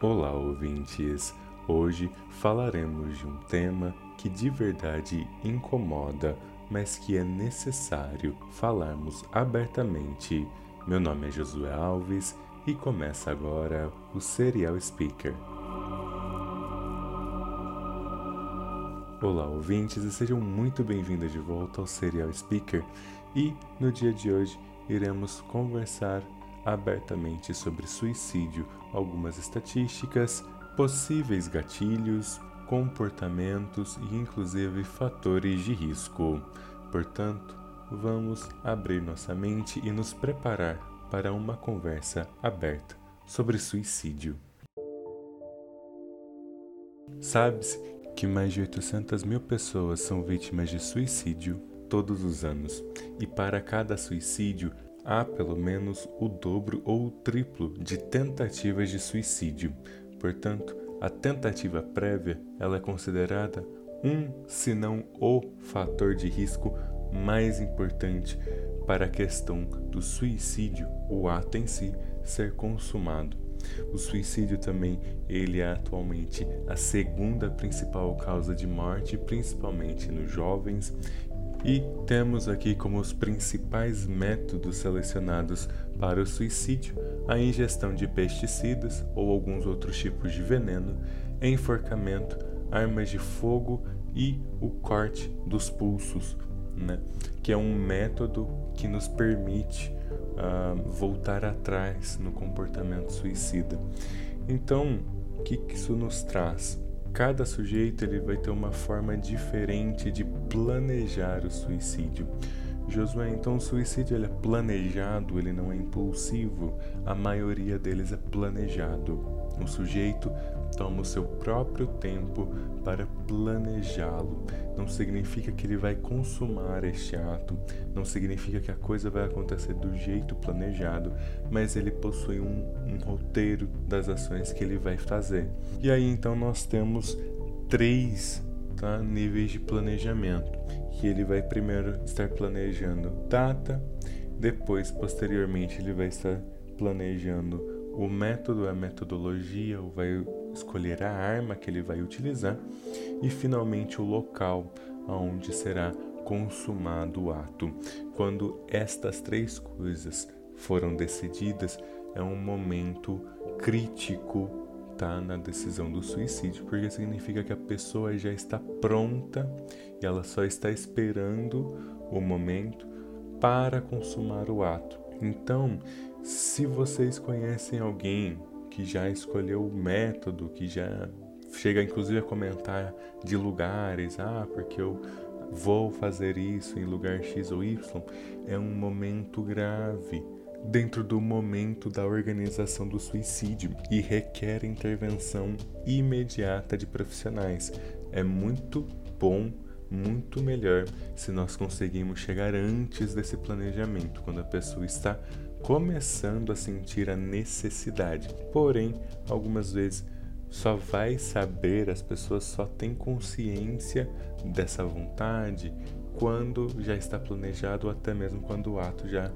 Olá, ouvintes! Hoje falaremos de um tema que de verdade incomoda, mas que é necessário falarmos abertamente. Meu nome é Josué Alves e começa agora o Serial Speaker. Olá, ouvintes, e sejam muito bem-vindos de volta ao Serial Speaker. E no dia de hoje iremos conversar abertamente sobre suicídio, algumas estatísticas, possíveis gatilhos, comportamentos e inclusive fatores de risco. Portanto, vamos abrir nossa mente e nos preparar para uma conversa aberta sobre suicídio. Sabe-se que mais de 800 mil pessoas são vítimas de suicídio todos os anos, e para cada suicídio há pelo menos o dobro ou o triplo de tentativas de suicídio. Portanto, a tentativa prévia ela é considerada um, se não o fator de risco mais importante para a questão do suicídio, o ato em si ser consumado. O suicídio também, ele é atualmente a segunda principal causa de morte, principalmente nos jovens, e temos aqui como os principais métodos selecionados para o suicídio a ingestão de pesticidas ou alguns outros tipos de veneno, enforcamento, armas de fogo e o corte dos pulsos, né? que é um método que nos permite uh, voltar atrás no comportamento suicida. Então, o que isso nos traz? Cada sujeito ele vai ter uma forma diferente de planejar o suicídio. Josué, então o suicídio ele é planejado, ele não é impulsivo. A maioria deles é planejado. O sujeito toma o seu próprio tempo para planejá-lo. Não significa que ele vai consumar este ato, não significa que a coisa vai acontecer do jeito planejado, mas ele possui um, um roteiro das ações que ele vai fazer. E aí então nós temos três tá, níveis de planejamento, que ele vai primeiro estar planejando data, depois posteriormente ele vai estar planejando o método, a metodologia, vai escolher a arma que ele vai utilizar e finalmente o local onde será consumado o ato. Quando estas três coisas foram decididas, é um momento crítico tá na decisão do suicídio, porque significa que a pessoa já está pronta e ela só está esperando o momento para consumar o ato. Então, se vocês conhecem alguém que já escolheu o método, que já chega inclusive a comentar de lugares, ah, porque eu vou fazer isso em lugar X ou Y, é um momento grave dentro do momento da organização do suicídio e requer intervenção imediata de profissionais. É muito bom, muito melhor se nós conseguimos chegar antes desse planejamento, quando a pessoa está começando a sentir a necessidade. Porém, algumas vezes só vai saber, as pessoas só têm consciência dessa vontade quando já está planejado ou até mesmo quando o ato já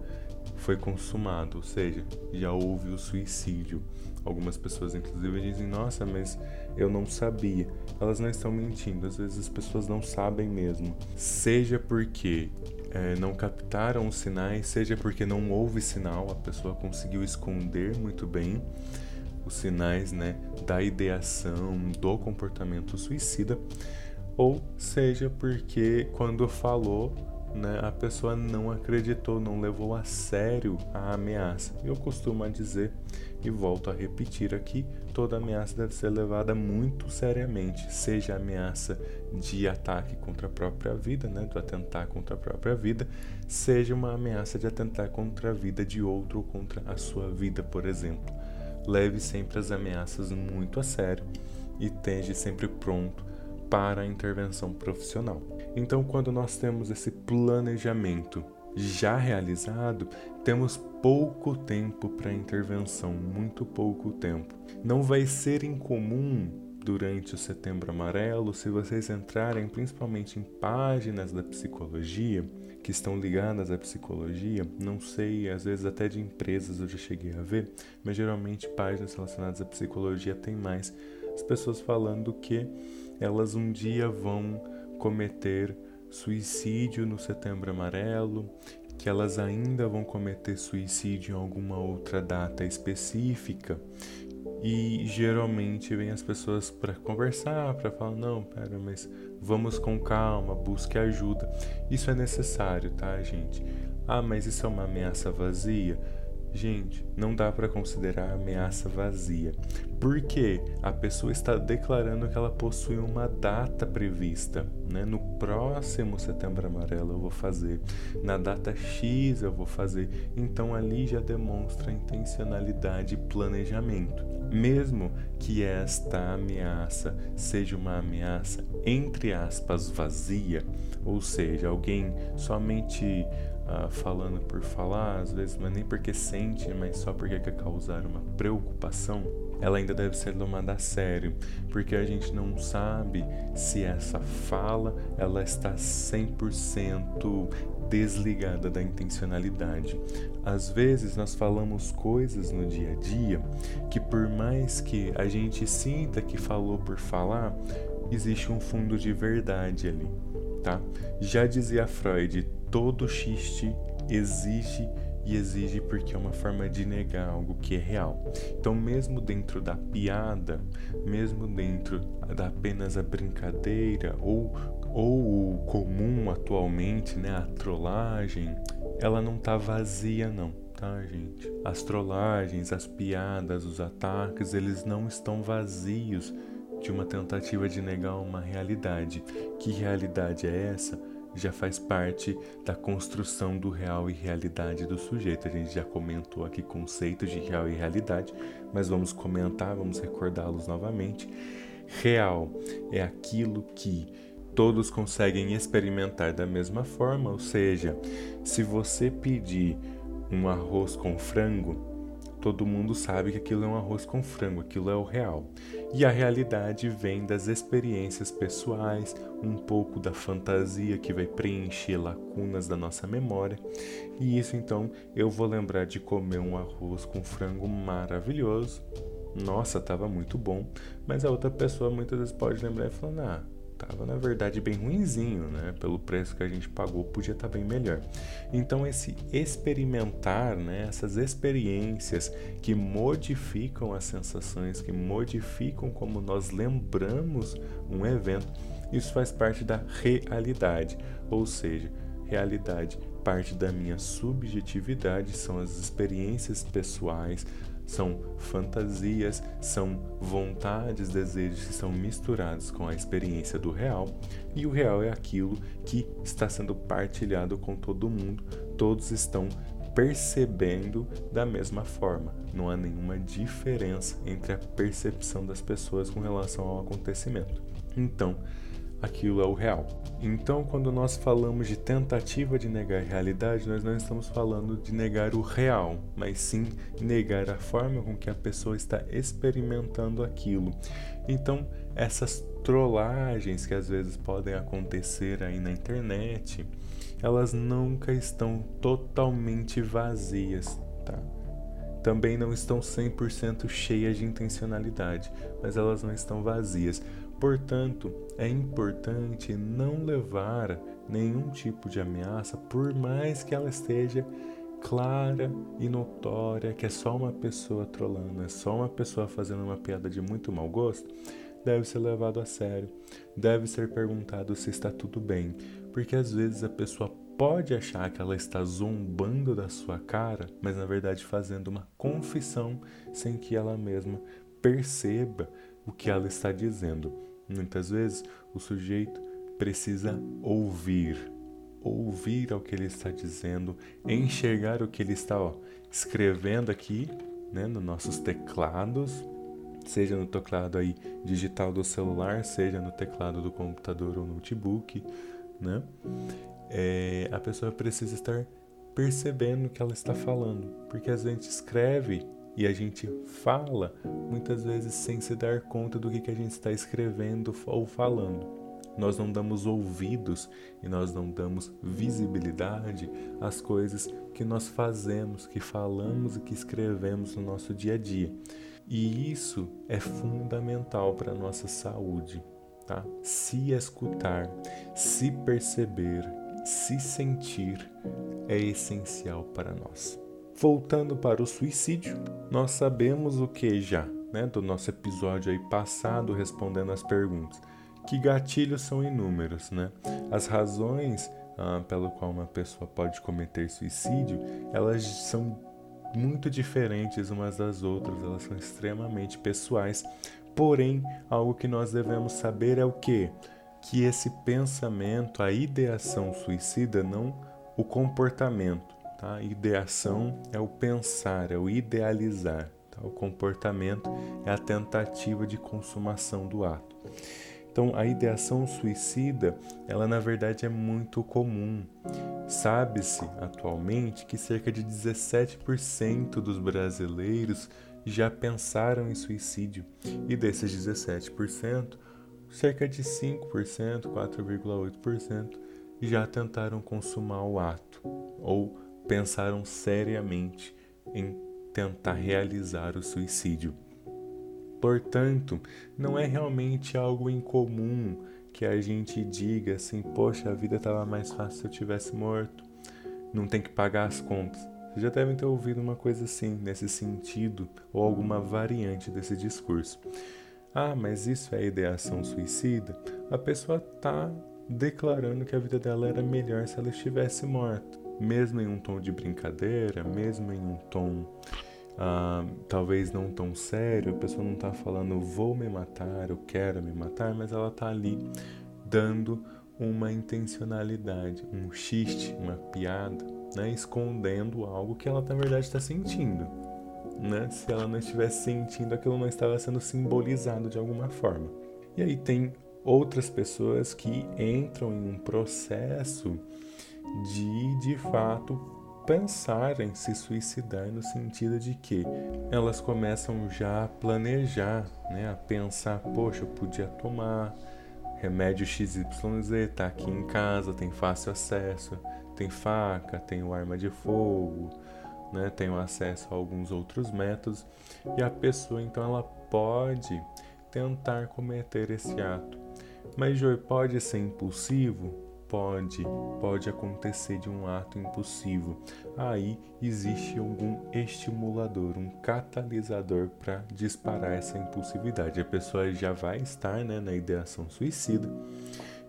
foi consumado, ou seja, já houve o suicídio. Algumas pessoas, inclusive, dizem: Nossa, mas eu não sabia. Elas não estão mentindo, às vezes as pessoas não sabem mesmo. Seja porque é, não captaram os sinais, seja porque não houve sinal, a pessoa conseguiu esconder muito bem os sinais né, da ideação, do comportamento suicida, ou seja porque quando falou, né, a pessoa não acreditou, não levou a sério a ameaça. Eu costumo dizer e volto a repetir aqui: toda ameaça deve ser levada muito seriamente, seja ameaça de ataque contra a própria vida, né, do atentar contra a própria vida, seja uma ameaça de atentar contra a vida de outro ou contra a sua vida, por exemplo. Leve sempre as ameaças muito a sério e esteja sempre pronto para a intervenção profissional. Então, quando nós temos esse planejamento já realizado, temos pouco tempo para intervenção, muito pouco tempo. Não vai ser incomum durante o Setembro Amarelo, se vocês entrarem principalmente em páginas da psicologia, que estão ligadas à psicologia, não sei, às vezes até de empresas eu já cheguei a ver, mas geralmente páginas relacionadas à psicologia tem mais as pessoas falando que elas um dia vão cometer suicídio no Setembro Amarelo, que elas ainda vão cometer suicídio em alguma outra data específica. E geralmente vem as pessoas para conversar, para falar: não, pera, mas vamos com calma, busque ajuda. Isso é necessário, tá, gente? Ah, mas isso é uma ameaça vazia? Gente, não dá para considerar ameaça vazia, porque a pessoa está declarando que ela possui uma data prevista, né? No próximo Setembro Amarelo eu vou fazer, na data X eu vou fazer. Então ali já demonstra intencionalidade e planejamento. Mesmo que esta ameaça seja uma ameaça entre aspas vazia, ou seja, alguém somente uh, falando por falar, às vezes não é nem porque sente, mas só porque quer causar uma preocupação, ela ainda deve ser tomada a sério, porque a gente não sabe se essa fala ela está 100% desligada da intencionalidade. Às vezes nós falamos coisas no dia a dia que por mais que a gente sinta que falou por falar, existe um fundo de verdade ali, tá? Já dizia Freud, todo xiste exige e exige porque é uma forma de negar algo que é real. Então, mesmo dentro da piada, mesmo dentro da apenas a brincadeira ou ou o comum atualmente, né, a trollagem, ela não tá vazia não, tá, gente? As trollagens, as piadas, os ataques, eles não estão vazios de uma tentativa de negar uma realidade. Que realidade é essa? já faz parte da construção do real e realidade do sujeito. A gente já comentou aqui conceitos de real e realidade, mas vamos comentar, vamos recordá-los novamente. Real é aquilo que todos conseguem experimentar da mesma forma, ou seja, se você pedir um arroz com frango, todo mundo sabe que aquilo é um arroz com frango, aquilo é o real. E a realidade vem das experiências pessoais, um pouco da fantasia que vai preencher lacunas da nossa memória. E isso então eu vou lembrar de comer um arroz com frango maravilhoso. Nossa, estava muito bom. Mas a outra pessoa muitas vezes pode lembrar e falar: "Ah, Tava na verdade bem ruinzinho, né? Pelo preço que a gente pagou, podia estar tá bem melhor. Então esse experimentar, né? Essas experiências que modificam as sensações, que modificam como nós lembramos um evento, isso faz parte da realidade, ou seja, realidade parte da minha subjetividade, são as experiências pessoais, são fantasias, são vontades, desejos que são misturados com a experiência do real, e o real é aquilo que está sendo partilhado com todo mundo, todos estão percebendo da mesma forma. Não há nenhuma diferença entre a percepção das pessoas com relação ao acontecimento. Então, aquilo é o real. Então, quando nós falamos de tentativa de negar a realidade, nós não estamos falando de negar o real, mas sim negar a forma com que a pessoa está experimentando aquilo. Então, essas trollagens que às vezes podem acontecer aí na internet, elas nunca estão totalmente vazias, tá? Também não estão 100% cheias de intencionalidade, mas elas não estão vazias. Portanto, é importante não levar nenhum tipo de ameaça, por mais que ela esteja clara e notória, que é só uma pessoa trolando, é só uma pessoa fazendo uma piada de muito mau gosto, deve ser levado a sério. Deve ser perguntado se está tudo bem, porque às vezes a pessoa pode achar que ela está zombando da sua cara, mas na verdade fazendo uma confissão sem que ela mesma perceba o que ela está dizendo. Muitas vezes o sujeito precisa ouvir, ouvir o que ele está dizendo, enxergar o que ele está ó, escrevendo aqui, né, nos nossos teclados, seja no teclado aí digital do celular, seja no teclado do computador ou notebook, né? É, a pessoa precisa estar percebendo o que ela está falando, porque a gente escreve E a gente fala muitas vezes sem se dar conta do que, que a gente está escrevendo ou falando nós não damos ouvidos e nós não damos visibilidade às coisas que nós fazemos, que falamos e que escrevemos no nosso dia a dia. E isso é fundamental para a nossa saúde, tá? Se escutar, se perceber, se sentir é essencial para nós. Voltando para o suicídio, nós sabemos o que já, né, do nosso episódio aí passado respondendo as perguntas que gatilhos são inúmeros, né? As razões ah, pelo qual uma pessoa pode cometer suicídio, elas são muito diferentes umas das outras, elas são extremamente pessoais. Porém, algo que nós devemos saber é o que? Que esse pensamento, a ideação suicida, não o comportamento. Tá? Ideação é o pensar, é o idealizar. Tá? O comportamento é a tentativa de consumação do ato. Então, a ideação suicida, ela na verdade é muito comum. Sabe-se atualmente que cerca de 17% dos brasileiros já pensaram em suicídio, e desses 17%, cerca de 5%, 4,8% já tentaram consumar o ato ou pensaram seriamente em tentar realizar o suicídio. Portanto, não é realmente algo incomum que a gente diga assim: poxa, a vida estava mais fácil se eu tivesse morto, não tem que pagar as contas. Vocês já devem ter ouvido uma coisa assim, nesse sentido, ou alguma variante desse discurso. Ah, mas isso é ideação suicida? A pessoa está declarando que a vida dela era melhor se ela estivesse morta, mesmo em um tom de brincadeira, mesmo em um tom ah, talvez não tão sério, a pessoa não está falando vou me matar, eu quero me matar, mas ela está ali dando uma intencionalidade, um xiste, uma piada, né, escondendo algo que ela na verdade está sentindo. Né? Se ela não estivesse sentindo, aquilo não estava sendo simbolizado de alguma forma. E aí tem outras pessoas que entram em um processo de de fato pensar em se suicidar no sentido de que elas começam já a planejar, né, a pensar, poxa, eu podia tomar remédio XYZ, tá aqui em casa, tem fácil acesso, tem faca, tem arma de fogo, né, tenho acesso a alguns outros métodos e a pessoa então ela pode tentar cometer esse ato. Mas Joy pode ser impulsivo? Pode, pode acontecer de um ato impulsivo. Aí existe algum estimulador, um catalisador para disparar essa impulsividade. A pessoa já vai estar né, na ideação suicida.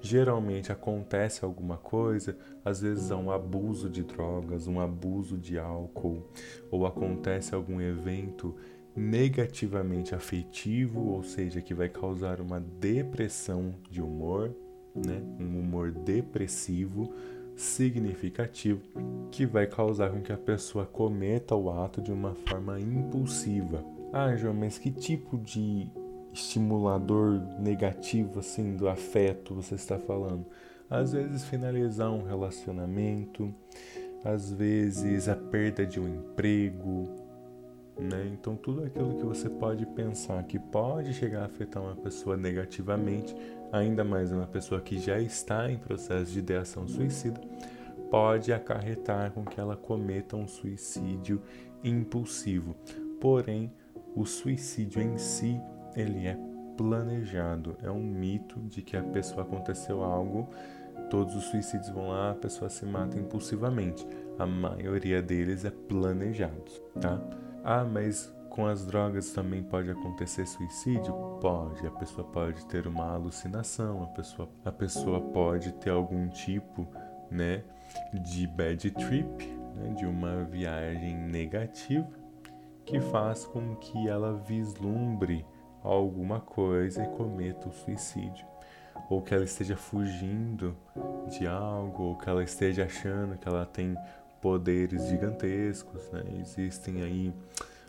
Geralmente acontece alguma coisa, às vezes há um abuso de drogas, um abuso de álcool, ou acontece algum evento negativamente afetivo, ou seja, que vai causar uma depressão de humor né, um humor depressivo significativo que vai causar com que a pessoa cometa o ato de uma forma impulsiva. Ah, João, mas que tipo de estimulador negativo assim do afeto você está falando? Às vezes finalizar um relacionamento, às vezes a perda de um emprego, né? Então tudo aquilo que você pode pensar que pode chegar a afetar uma pessoa negativamente ainda mais uma pessoa que já está em processo de ideação suicida, pode acarretar com que ela cometa um suicídio impulsivo. Porém, o suicídio em si, ele é planejado. É um mito de que a pessoa aconteceu algo, todos os suicídios vão lá, a pessoa se mata impulsivamente. A maioria deles é planejado, tá? Ah, mas com as drogas também pode acontecer suicídio? Pode. A pessoa pode ter uma alucinação, a pessoa, a pessoa pode ter algum tipo né, de bad trip, né, de uma viagem negativa, que faz com que ela vislumbre alguma coisa e cometa o suicídio. Ou que ela esteja fugindo de algo, ou que ela esteja achando que ela tem poderes gigantescos. Né? Existem aí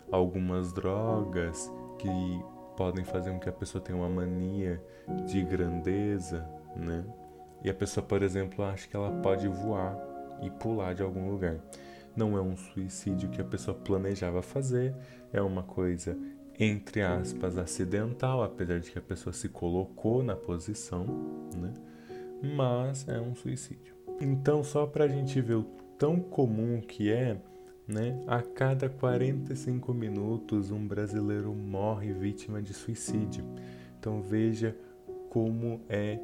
algumas drogas que podem fazer com que a pessoa tenha uma mania de grandeza, né? E a pessoa, por exemplo, acha que ela pode voar e pular de algum lugar. não é um suicídio que a pessoa planejava fazer, é uma coisa entre aspas acidental, apesar de que a pessoa se colocou na posição, né? Mas é um suicídio. Então, só para a gente ver o tão comum que é, né? A cada 45 minutos um brasileiro morre vítima de suicídio. Então veja como é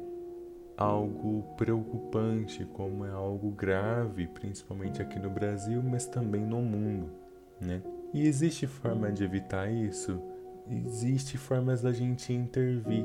algo preocupante, como é algo grave, principalmente aqui no Brasil, mas também no mundo, né? E existe forma de evitar isso? Existe formas da gente intervir,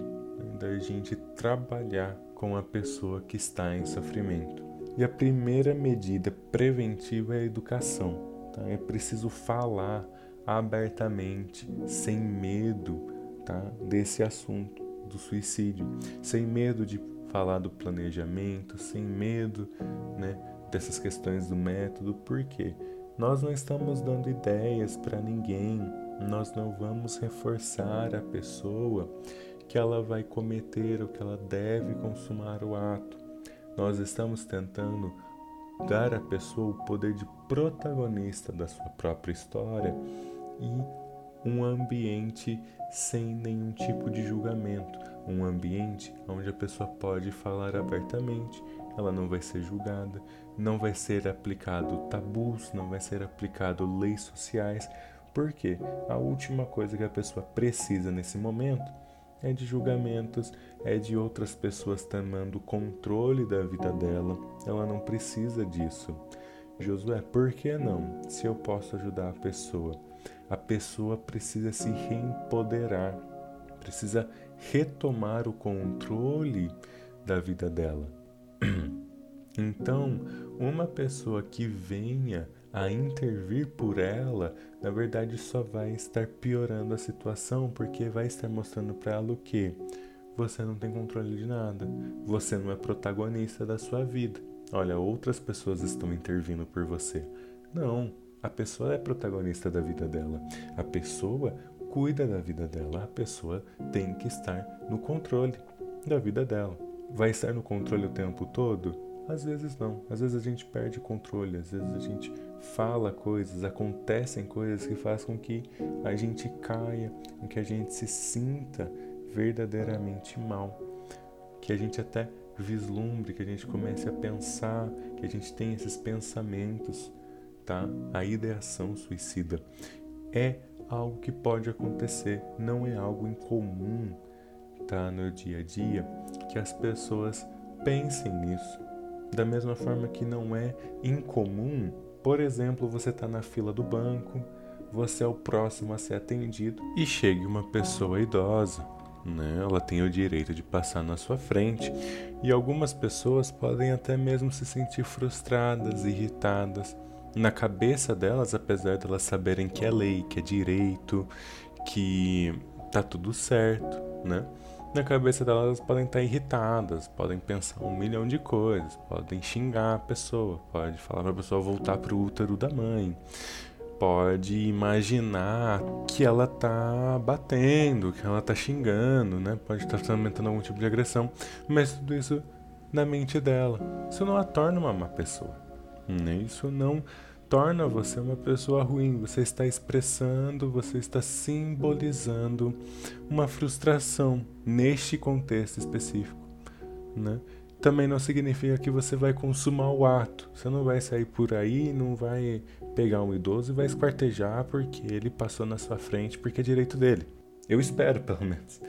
da gente trabalhar com a pessoa que está em sofrimento. E a primeira medida preventiva é a educação. Tá? É preciso falar abertamente, sem medo, tá? desse assunto do suicídio, sem medo de falar do planejamento, sem medo, né, dessas questões do método, porque nós não estamos dando ideias para ninguém, nós não vamos reforçar a pessoa que ela vai cometer ou que ela deve consumar o ato. Nós estamos tentando dar à pessoa o poder de protagonista da sua própria história e um ambiente sem nenhum tipo de julgamento, um ambiente onde a pessoa pode falar abertamente, ela não vai ser julgada, não vai ser aplicado tabus, não vai ser aplicado leis sociais, porque a última coisa que a pessoa precisa nesse momento é de julgamentos, é de outras pessoas tomando controle da vida dela. Ela não precisa disso. Josué, por que não? Se eu posso ajudar a pessoa a pessoa precisa se reempoderar, precisa retomar o controle da vida dela. Então, uma pessoa que venha a intervir por ela, na verdade só vai estar piorando a situação, porque vai estar mostrando para ela o que? Você não tem controle de nada, você não é protagonista da sua vida. Olha, outras pessoas estão intervindo por você. Não, a pessoa é protagonista da vida dela. A pessoa cuida da vida dela. A pessoa tem que estar no controle da vida dela. Vai estar no controle o tempo todo? Às vezes não. Às vezes a gente perde controle. Às vezes a gente fala coisas, acontecem coisas que fazem com que a gente caia, com que a gente se sinta verdadeiramente mal. Que a gente até vislumbre, que a gente comece a pensar, que a gente tenha esses pensamentos tá? A ideação suicida é algo que pode acontecer, não é algo incomum, tá? No dia a dia que as pessoas pensem nisso. Da mesma forma que não é incomum, por exemplo, você está na fila do banco, você é o próximo a ser atendido e chega uma pessoa idosa, né? Ela tem o direito de passar na sua frente e algumas pessoas podem até mesmo se sentir frustradas, irritadas na cabeça delas, apesar delas saberem que é lei, que é direito, que tá tudo certo, né? Na cabeça delas elas podem estar irritadas, podem pensar um milhão de coisas, podem xingar a pessoa, pode falar para a pessoa voltar pro útero da mãe, pode imaginar que ela tá batendo, que ela tá xingando, né? Pode estar fomentando algum tipo de agressão, mas tudo isso na mente dela. Isso não a torna uma má pessoa. Né? Isso não torna você uma pessoa ruim. Você está expressando, você está simbolizando uma frustração neste contexto específico. Né? Também não significa que você vai consumar o ato. Você não vai sair por aí, não vai pegar um idoso e vai esquartejar porque ele passou na sua frente, porque é direito dele. Eu espero, pelo menos,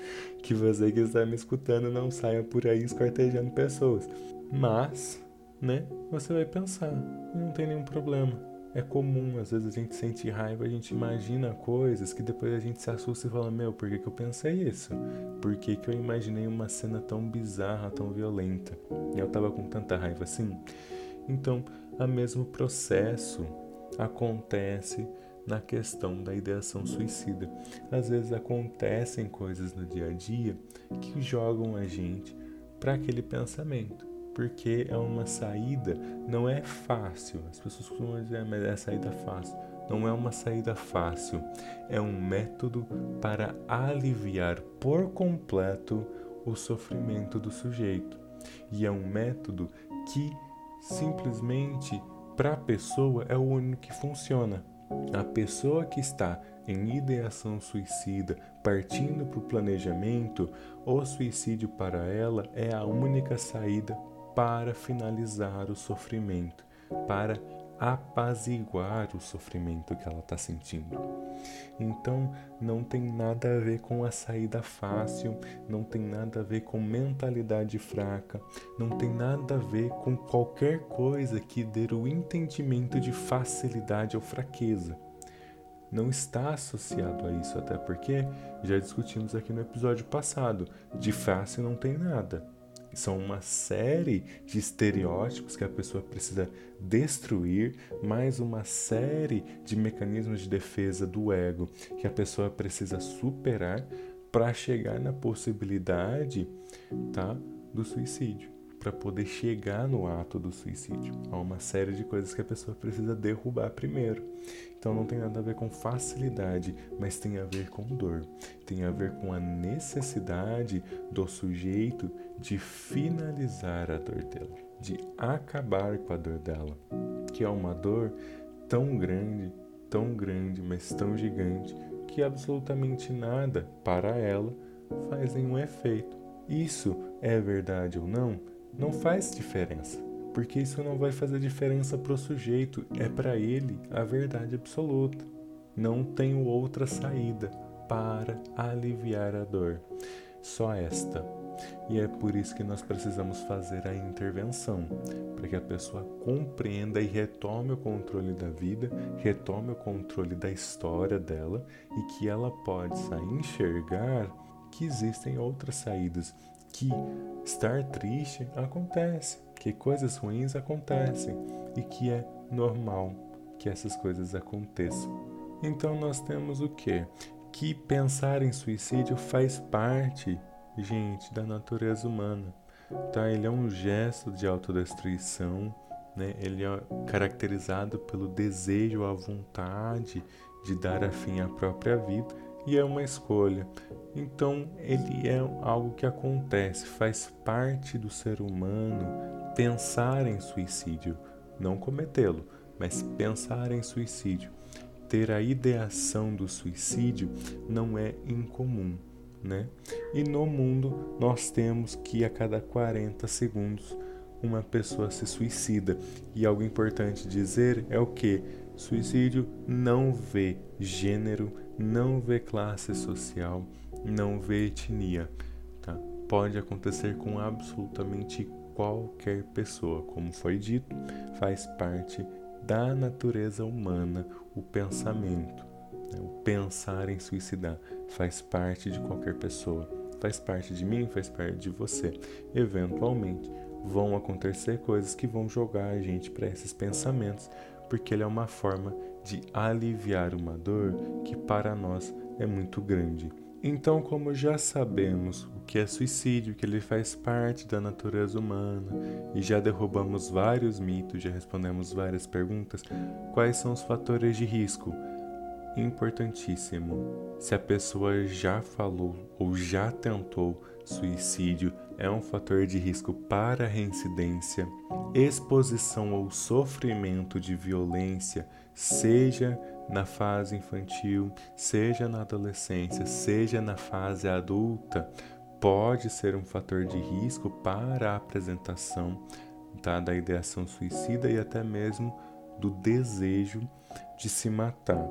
que você que está me escutando não saia por aí esquartejando pessoas. Mas né? Você vai pensar, não tem nenhum problema. É comum, às vezes a gente sente raiva, a gente imagina coisas que depois a gente se assusta e fala: Meu, por que, que eu pensei isso? Por que, que eu imaginei uma cena tão bizarra, tão violenta? E eu tava com tanta raiva assim? Então, o mesmo processo acontece na questão da ideação suicida. Às vezes acontecem coisas no dia a dia que jogam a gente para aquele pensamento porque é uma saída, não é fácil. As pessoas costumam dizer, ah, mas é a saída fácil. Não é uma saída fácil, é um método para aliviar por completo o sofrimento do sujeito. E é um método que simplesmente para a pessoa é o único que funciona. A pessoa que está em ideação suicida, partindo para o planejamento, o suicídio para ela é a única saída para finalizar o sofrimento, para apaziguar o sofrimento que ela está sentindo. Então, não tem nada a ver com a saída fácil, não tem nada a ver com mentalidade fraca, não tem nada a ver com qualquer coisa que dê o entendimento de facilidade ou fraqueza. Não está associado a isso, até porque já discutimos aqui no episódio passado: de fácil não tem nada são uma série de estereótipos que a pessoa precisa destruir, mais uma série de mecanismos de defesa do ego que a pessoa precisa superar para chegar na possibilidade, tá, do suicídio para poder chegar no ato do suicídio. Há uma série de coisas que a pessoa precisa derrubar primeiro. Então não tem nada a ver com facilidade, mas tem a ver com dor. Tem a ver com a necessidade do sujeito de finalizar a dor dela, de acabar com a dor dela, que é uma dor tão grande, tão grande, mas tão gigante que absolutamente nada para ela faz nenhum efeito. Isso é verdade ou não? não faz diferença, porque isso não vai fazer diferença para o sujeito, é para ele a verdade absoluta. Não tenho outra saída para aliviar a dor, só esta. E é por isso que nós precisamos fazer a intervenção, para que a pessoa compreenda e retome o controle da vida, retome o controle da história dela e que ela possa enxergar que existem outras saídas que estar triste acontece, que coisas ruins acontecem e que é normal que essas coisas aconteçam. Então nós temos o que? Que pensar em suicídio faz parte, gente, da natureza humana. Tá? Ele é um gesto de autodestruição, né? ele é caracterizado pelo desejo, a vontade de dar a fim à própria vida e é uma escolha. Então, ele é algo que acontece, faz parte do ser humano pensar em suicídio, não cometê-lo, mas pensar em suicídio. Ter a ideação do suicídio não é incomum, né? E no mundo nós temos que a cada 40 segundos uma pessoa se suicida. E algo importante dizer é o que suicídio não vê gênero, não vê classe social, não vê etnia. Tá? Pode acontecer com absolutamente qualquer pessoa. Como foi dito, faz parte da natureza humana o pensamento. Né? O pensar em suicidar faz parte de qualquer pessoa. Faz parte de mim, faz parte de você. Eventualmente vão acontecer coisas que vão jogar a gente para esses pensamentos, porque ele é uma forma de aliviar uma dor que para nós é muito grande. Então, como já sabemos o que é suicídio, que ele faz parte da natureza humana, e já derrubamos vários mitos, já respondemos várias perguntas, quais são os fatores de risco? Importantíssimo. Se a pessoa já falou ou já tentou suicídio, é um fator de risco para reincidência, exposição ou sofrimento de violência, seja na fase infantil, seja na adolescência, seja na fase adulta, pode ser um fator de risco para a apresentação tá, da ideação suicida e até mesmo do desejo de se matar.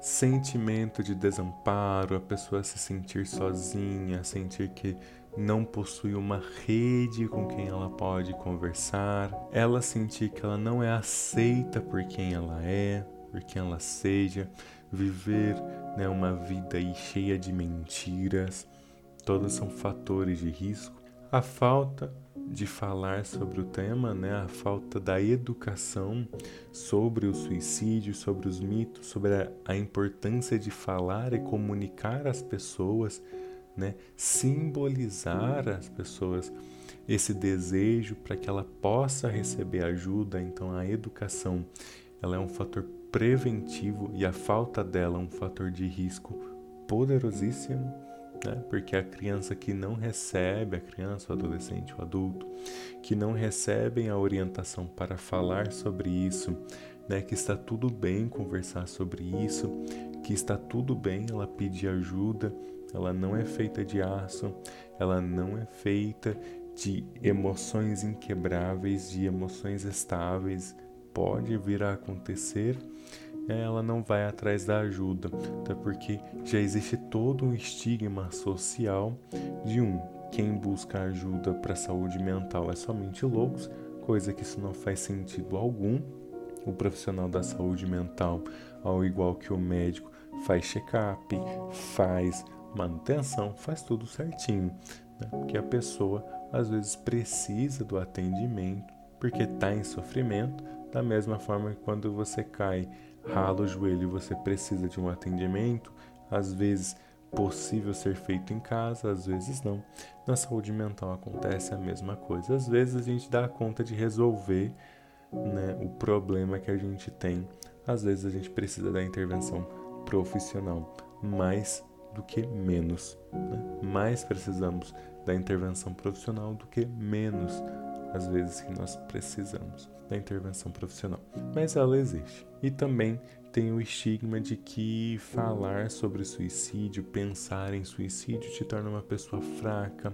Sentimento de desamparo, a pessoa se sentir sozinha, sentir que não possui uma rede com quem ela pode conversar, ela sentir que ela não é aceita por quem ela é, por quem ela seja, viver né, uma vida cheia de mentiras, todos são fatores de risco. A falta de falar sobre o tema, né, a falta da educação sobre o suicídio, sobre os mitos, sobre a, a importância de falar e comunicar às pessoas né? simbolizar às pessoas esse desejo para que ela possa receber ajuda. Então, a educação ela é um fator preventivo e a falta dela é um fator de risco poderosíssimo. né? Porque a criança que não recebe, a criança, o adolescente, o adulto, que não recebem a orientação para falar sobre isso, né? Que está tudo bem conversar sobre isso, que está tudo bem ela pedir ajuda, ela não é feita de aço, ela não é feita de emoções inquebráveis, de emoções estáveis. Pode vir a acontecer, ela não vai atrás da ajuda, até porque já existe todo um estigma social de um quem busca ajuda para saúde mental é somente loucos, coisa que isso não faz sentido algum. O profissional da saúde mental, ao igual que o médico, faz check-up, faz manutenção, faz tudo certinho, né? porque a pessoa às vezes precisa do atendimento porque está em sofrimento, da mesma forma que quando você cai, rala o joelho e você precisa de um atendimento, às vezes possível ser feito em casa, às vezes não. Na saúde mental acontece a mesma coisa. Às vezes a gente dá conta de resolver né, o problema que a gente tem. Às vezes a gente precisa da intervenção profissional, mais do que menos. Né? Mais precisamos da intervenção profissional do que menos, às vezes, que nós precisamos da intervenção profissional. Mas ela existe. E também tem o estigma de que falar sobre suicídio, pensar em suicídio, te torna uma pessoa fraca,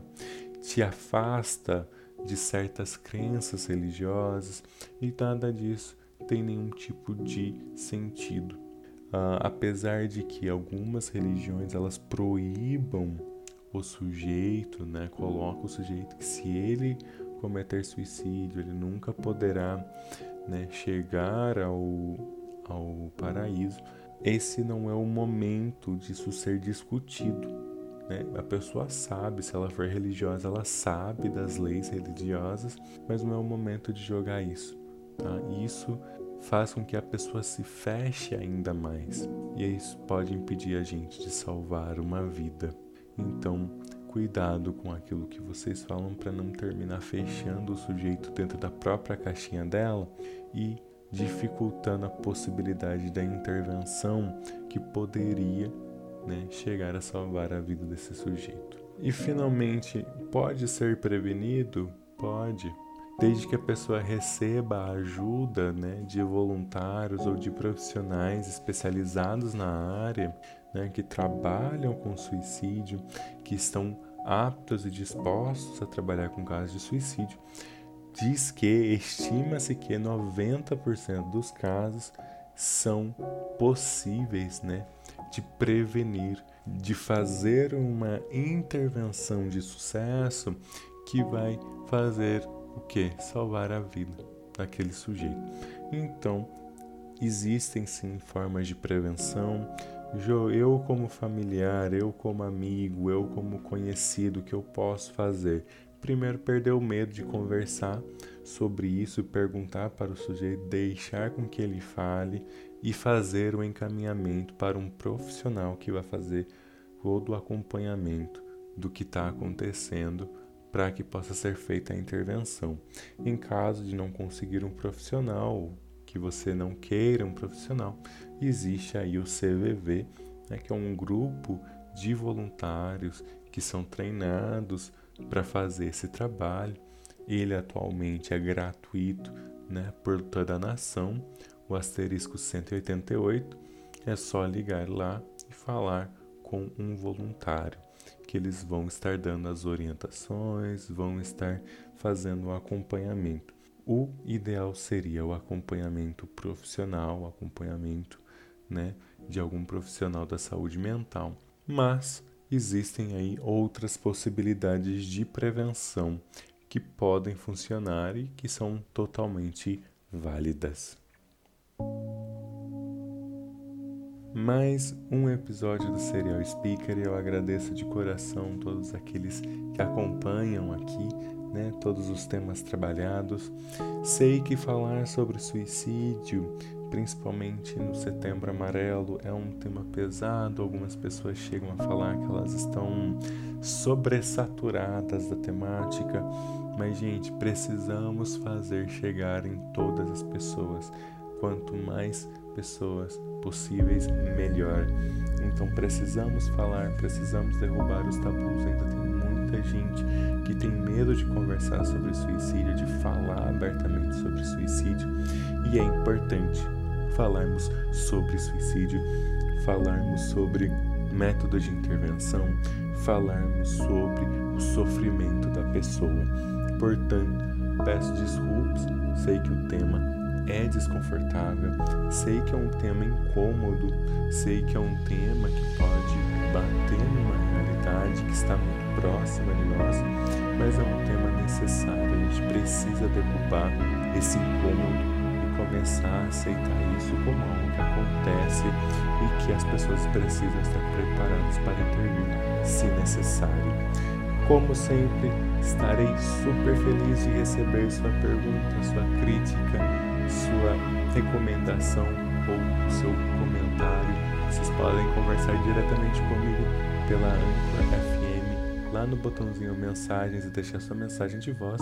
te afasta de certas crenças religiosas e nada disso tem nenhum tipo de sentido. Uh, apesar de que algumas religiões elas proíbam o sujeito, né, coloca o sujeito que se ele cometer suicídio ele nunca poderá né, chegar ao, ao paraíso. Esse não é o momento disso ser discutido. Né? A pessoa sabe, se ela for religiosa, ela sabe das leis religiosas, mas não é o momento de jogar isso. Tá? Isso faz com que a pessoa se feche ainda mais, e isso pode impedir a gente de salvar uma vida. Então, cuidado com aquilo que vocês falam para não terminar fechando o sujeito dentro da própria caixinha dela e dificultando a possibilidade da intervenção que poderia né, chegar a salvar a vida desse sujeito. E finalmente, pode ser prevenido? Pode. Desde que a pessoa receba a ajuda né, de voluntários ou de profissionais especializados na área, né, que trabalham com suicídio, que estão aptos e dispostos a trabalhar com casos de suicídio, diz que estima-se que 90% dos casos são possíveis, né, de prevenir, de fazer uma intervenção de sucesso que vai fazer o que? Salvar a vida daquele sujeito. Então, existem sim formas de prevenção. Eu, como familiar, eu, como amigo, eu, como conhecido, que eu posso fazer? Primeiro, perder o medo de conversar sobre isso, perguntar para o sujeito, deixar com que ele fale e fazer o encaminhamento para um profissional que vai fazer todo o acompanhamento do que está acontecendo para que possa ser feita a intervenção. Em caso de não conseguir um profissional, que você não queira um profissional, existe aí o CVV, né, que é um grupo de voluntários que são treinados para fazer esse trabalho. Ele atualmente é gratuito né, por toda a nação, o asterisco 188. É só ligar lá e falar com um voluntário que eles vão estar dando as orientações, vão estar fazendo o acompanhamento. O ideal seria o acompanhamento profissional, o acompanhamento né, de algum profissional da saúde mental, mas existem aí outras possibilidades de prevenção que podem funcionar e que são totalmente válidas mais um episódio do Serial Speaker e eu agradeço de coração todos aqueles que acompanham aqui, né, todos os temas trabalhados. Sei que falar sobre suicídio, principalmente no Setembro Amarelo, é um tema pesado. Algumas pessoas chegam a falar que elas estão sobressaturadas da temática, mas gente, precisamos fazer chegar em todas as pessoas. Quanto mais pessoas possíveis, melhor. Então precisamos falar, precisamos derrubar os tabus. Ainda tem muita gente que tem medo de conversar sobre suicídio, de falar abertamente sobre suicídio, e é importante falarmos sobre suicídio, falarmos sobre método de intervenção, falarmos sobre o sofrimento da pessoa. Portanto, peço desculpas, sei que o tema é desconfortável, sei que é um tema incômodo, sei que é um tema que pode bater numa realidade que está muito próxima de nós, mas é um tema necessário, a gente precisa derrubar esse incômodo e começar a aceitar isso como algo que acontece e que as pessoas precisam estar preparadas para intervir, se necessário. Como sempre, estarei super feliz de receber sua pergunta, sua crítica, sua recomendação ou seu comentário. Vocês podem conversar diretamente comigo pela Anchor FM, lá no botãozinho mensagens e deixar sua mensagem de voz,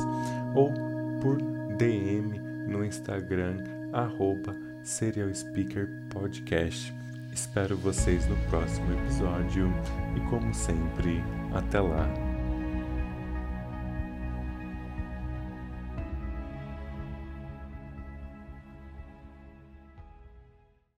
ou por DM no Instagram, arroba Serial Speaker Podcast. Espero vocês no próximo episódio e, como sempre, até lá!